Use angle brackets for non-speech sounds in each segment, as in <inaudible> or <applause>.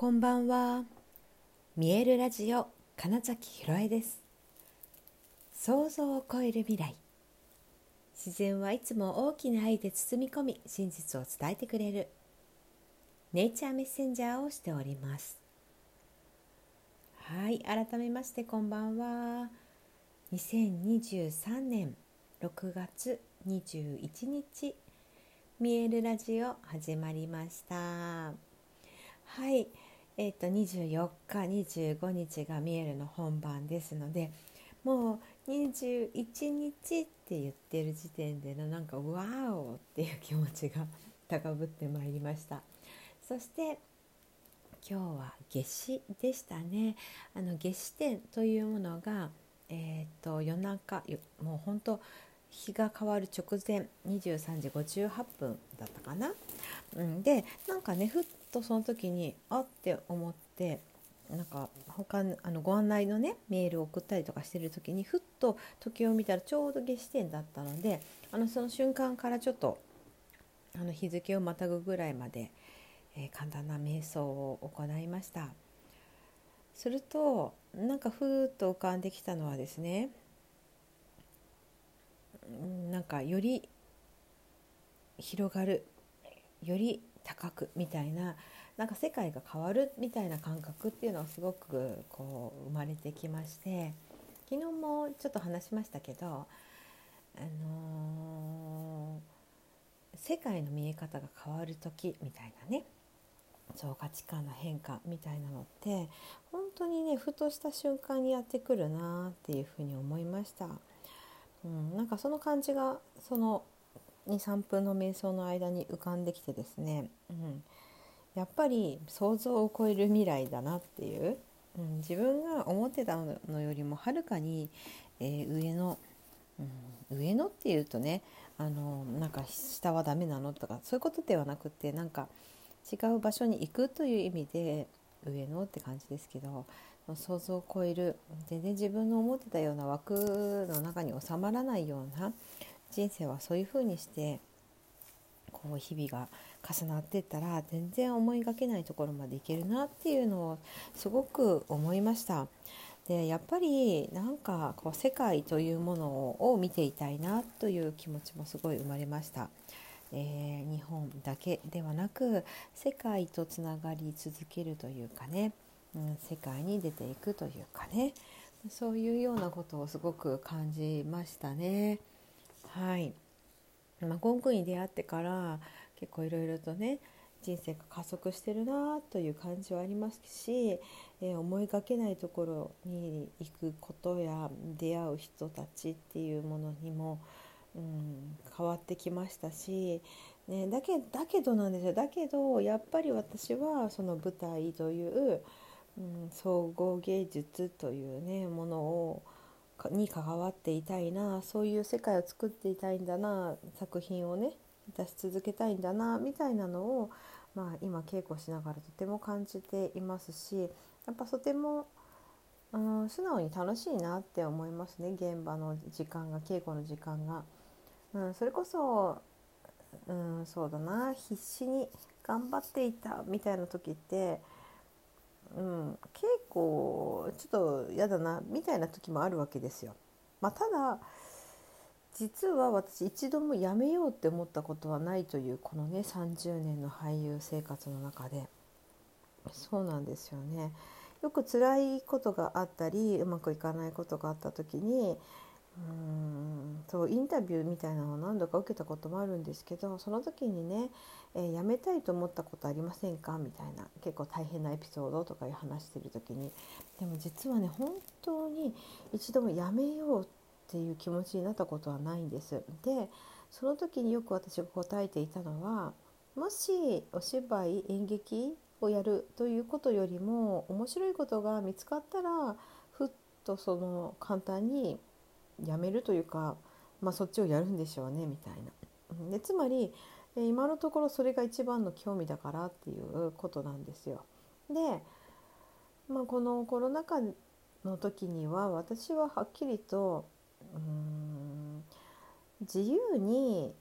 こんばんは。見えるラジオ金崎ひろえです。想像を超える未来。自然はいつも大きな愛で包み込み、真実を伝えてくれる。ネイチャーメッセンジャーをしております。はい、改めましてこんばんは。2023年6月21日、見えるラジオ始まりました。はい、えっ、と24日、25日が見えるの本番ですので、もう21日って言ってる時点でのなんかワーオっていう気持ちが高ぶってまいりました。そして今日は夏至でしたね。あの夏至点というものがえっ、と夜中もう本当日が変わる直前23時58分だったかな。うん、でなんかねふっとその時にあって思ってなんか他あのご案内のねメールを送ったりとかしてる時にふっと時を見たらちょうど夏至点だったのであのその瞬間からちょっとあの日付をまたぐぐらいまで、えー、簡単な瞑想を行いました。するとなんかふーっと浮かんできたのはですねなんかより広がるより高くみたいななんか世界が変わるみたいな感覚っていうのがすごくこう生まれてきまして昨日もちょっと話しましたけど、あのー、世界の見え方が変わる時みたいなねそう価値観の変化みたいなのって本当にねふとした瞬間にやってくるなっていうふうに思いました。うん、なんかその感じがその23分の瞑想の間に浮かんできてですね、うん、やっぱり想像を超える未来だなっていう、うん、自分が思ってたのよりもはるかに、えー、上の、うん、上のっていうとねあのなんか下はダメなのとかそういうことではなくってなんか違う場所に行くという意味で上のって感じですけど想像を超える。全然自分の思ってたような枠の中に収まらないような人生はそういうふうにしてこう日々が重なっていったら全然思いがけないところまでいけるなっていうのをすごく思いました。でやっぱりなんかこう世界というものを見ていたいなという気持ちもすごい生まれました。えー、日本だけではなく世界とつながり続けるというかね、うん、世界に出ていくというかねそういうようなことをすごく感じましたね。はい。まあ、ゴングに出会ってから結構いろいろとね人生が加速してるなという感じはありますし、えー、思いがけないところに行くことや出会う人たちっていうものにも、うん、変わってきましたし、ね、だけだけどなんですよ。だけどやっぱり私はその舞台という、うん、総合芸術というねものをに関わっていたいなそういう世界を作っていたいんだな作品をね出し続けたいんだなみたいなのを、まあ、今稽古しながらとても感じていますしやっぱとても、うん、素直に楽しいなって思いますね現場の時間が稽古の時間が。うん、それこそ、うん、そうだな必死に頑張っていたみたいな時ってうん、稽古ちょっと嫌だなみたいな時もあるわけですよ。まあ、ただ実は私一度もやめようって思ったことはないというこのね30年の俳優生活の中でそうなんですよね。よく辛いことがあったりうまくいかないことがあった時にうんそうインタビューみたいなのを何度か受けたこともあるんですけどその時にね、えー、辞めたいと思ったことありませんか？みたいな結構大変なエピソードとかいう話してる時にでも実はね本当に一度も辞めようっていう気持ちになったことはないんです。でその時によく私が答えていたのはもしお芝居演劇をやるということよりも面白いことが見つかったらふっとその簡単にやめるというか、まあ、そっちをやるんでしょうねみたいな。でつまり今のところそれが一番の興味だからっていうことなんですよ。で、まあ、このコロナ禍の時には私ははっきりとうん自由に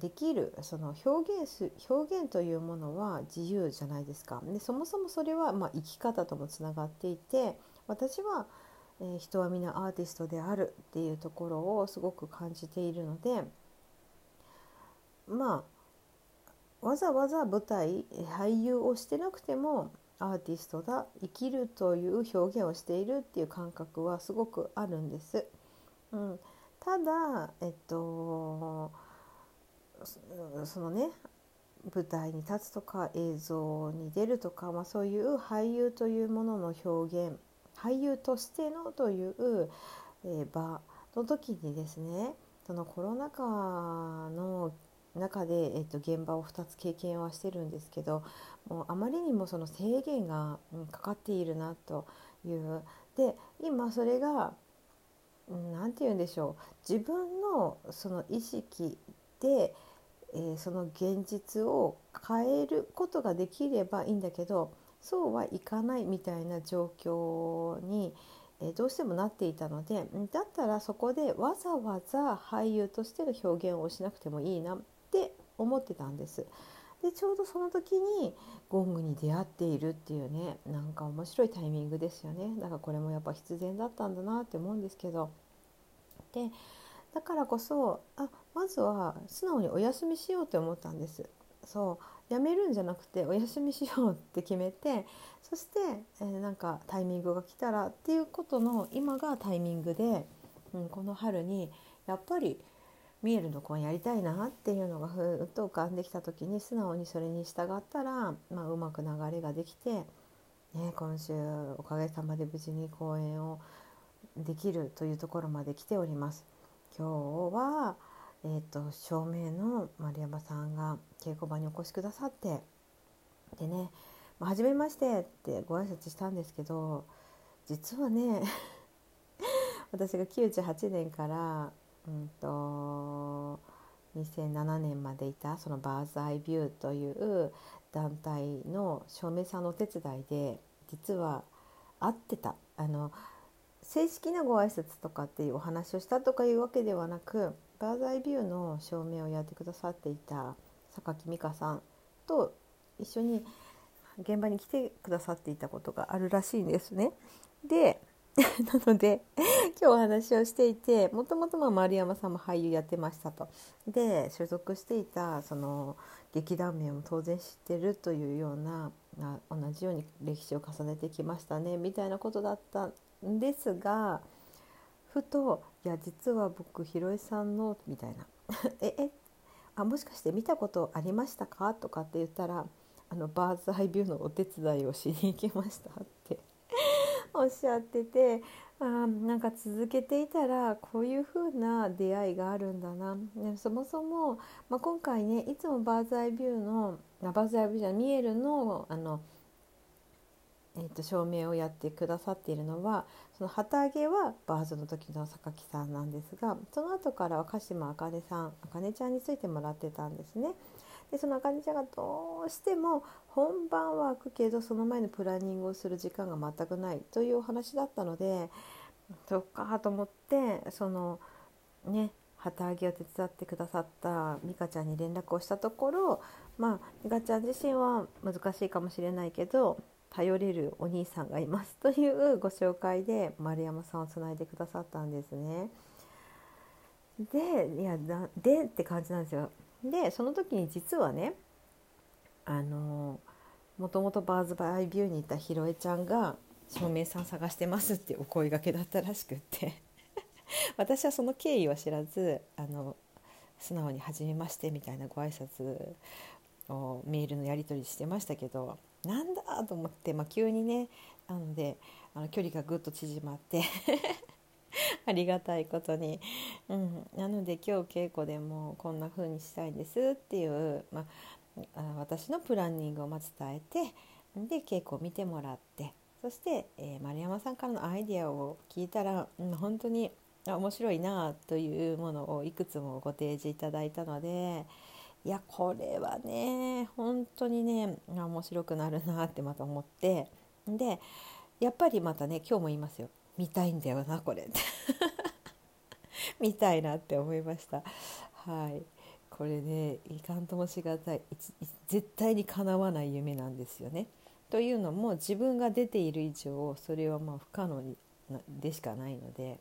できるその表現す表現というものは自由じゃないですか。でそもそもそれはまあ生き方ともつながっていて私は、えー、人は皆アーティストであるっていうところをすごく感じているのでまあわざわざ舞台俳優をしてなくてもアーティストだ生きるという表現をしているっていう感覚はすごくあるんです。うん、ただえっとそのね舞台に立つとか映像に出るとか、まあ、そういう俳優というものの表現俳優としてのという、え、場の時にですねそのコロナ禍の中で、えー、と現場を2つ経験はしてるんですけどもうあまりにもその制限が、かかっているなというで今それが何て言うんでしょう自分のその意識で、えー、その現実を変えることができればいいんだけどそうはいかないみたいな状況に、え、どうしてもなっていたのでだったらそこでわざわざ俳優としての表現をしなくてもいいなって思ってたんです。でちょうどその時にゴングに出会っているっていうねなんか面白いタイミングですよね。だからこれもやっぱ必然だったんだなって思うんですけど。でだからこそあまずは素直にお休みしようって思ったんです。そうやめるんじゃなくてお休みしようって決めてそして、えー、なんかタイミングが来たらっていうことの今がタイミングで、うん、この春にやっぱりミエルの子やりたいなっていうのがふっと浮かんできた時に素直にそれに従ったら、まあ、うまく流れができて、ね、今週おかげさまで無事に公演をできるというところまで来ております。今日は、えーと、照明の丸山さんが稽古場にお越しくださってでね「まあ、初めまして」ってご挨拶したんですけど実はね <laughs> 私が98年から、うんと、2007年までいたそのバーズアイビューという団体の照明さんのお手伝いで実は会ってた。あの正式なご挨拶とかっていうお話をしたとかいうわけではなくバーザイビューの照明をやってくださっていた榊美香さんと一緒に現場に来てくださっていたことがあるらしいんですね。で <laughs> なので今日お話をしていてもともと丸山さんも俳優やってましたと。で所属していたその劇団名も当然知ってるというような同じように歴史を重ねてきましたねみたいなことだったんですがふと「いや実は僕ひろえさんの」みたいな「<laughs> ええあもしかして見たことありましたか?」とかって言ったら「あのバーズアイビューのお手伝いをしに行きました」って。<laughs> おっしゃっててあなんか続けていたらこういう風な出会いがあるんだな、ね、そもそも、まあ、今回ねいつもバーズアイビューのバーズアイビューじゃ見えるのあのえーと、証明をやってくださっているのはその旗揚げはバーズの時の榊さんなんですがその後からは鹿島あかねさんあかねちゃんについてもらってたんですね。でそのあかねちゃんがどうしても本番は開くけどその前のプランニングをする時間が全くないというお話だったのでそっかと思ってそのね旗揚げを手伝ってくださった美香ちゃんに連絡をしたところまあ美香ちゃん自身は難しいかもしれないけど頼れるお兄さんがいますというご紹介で丸山さんをつないでくださったんですね。でいやでって感じなんですよ。でその時に実はねあのもともとバーズ・バイ・ビューにいたひろえちゃんが「照明さん探してます」ってお声がけだったらしくって <laughs> 私はその経緯は知らずあの素直に「初めまして」みたいなご挨拶をメールのやり取りしてましたけどなんだと思って、まあ、急にねなのであの距離がぐっと縮まって <laughs> ありがたいことに、うん、なので今日稽古でもこんな風にしたいんですっていう、まあ、私のプランニングをまず伝えてで稽古を見てもらってそして、えー、丸山さんからのアイデアを聞いたら、うん、本当に面白いなというものをいくつもご提示いただいたので。いやこれはね本当にね面白くなるなってまた思って。でやっぱりまたね今日も言いますよ。見たいんだよなこれ <laughs> 見たいなって思いました。はい。これねいかんともしがたい。絶対にかなわない夢なんですよね。というのも自分が出ている以上それはまあ不可能でしかないので、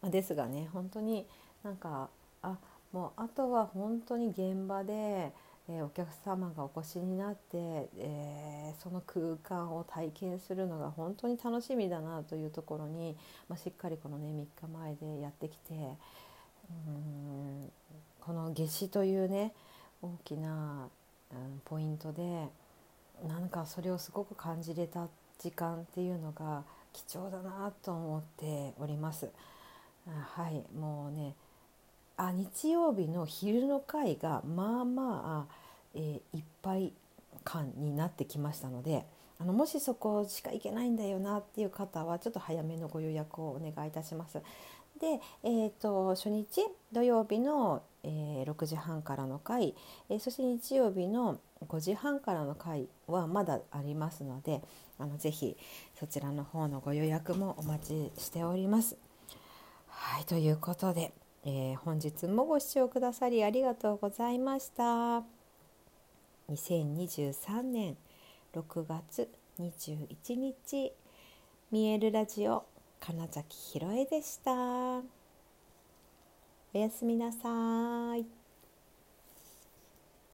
まあ、ですがね本当になんかあもうあとは本当に現場で、えー、お客様がお越しになって、えー、その空間を体験するのが本当に楽しみだなというところに、まあ、しっかりこのね3日前でやってきてうんこの夏至というね大きな、うん、ポイントでなんかそれをすごく感じれた時間っていうのが貴重だなと思っております。はいもうねあ日曜日の昼の会がまあまあ、えー、いっぱい感になってきましたのであのもしそこしか行けないんだよなっていう方はちょっと早めのご予約をお願いいたします。で、えーと、初日土曜日の、えー、6時半からの回、えー、そして日曜日の5時半からの回はまだありますのであのぜひそちらの方のご予約もお待ちしております。はいということで。えー、本日もご視聴くださりありがとうございました。2023年6月21日見えるラジオ金崎ひろえでした。おやすみなさい。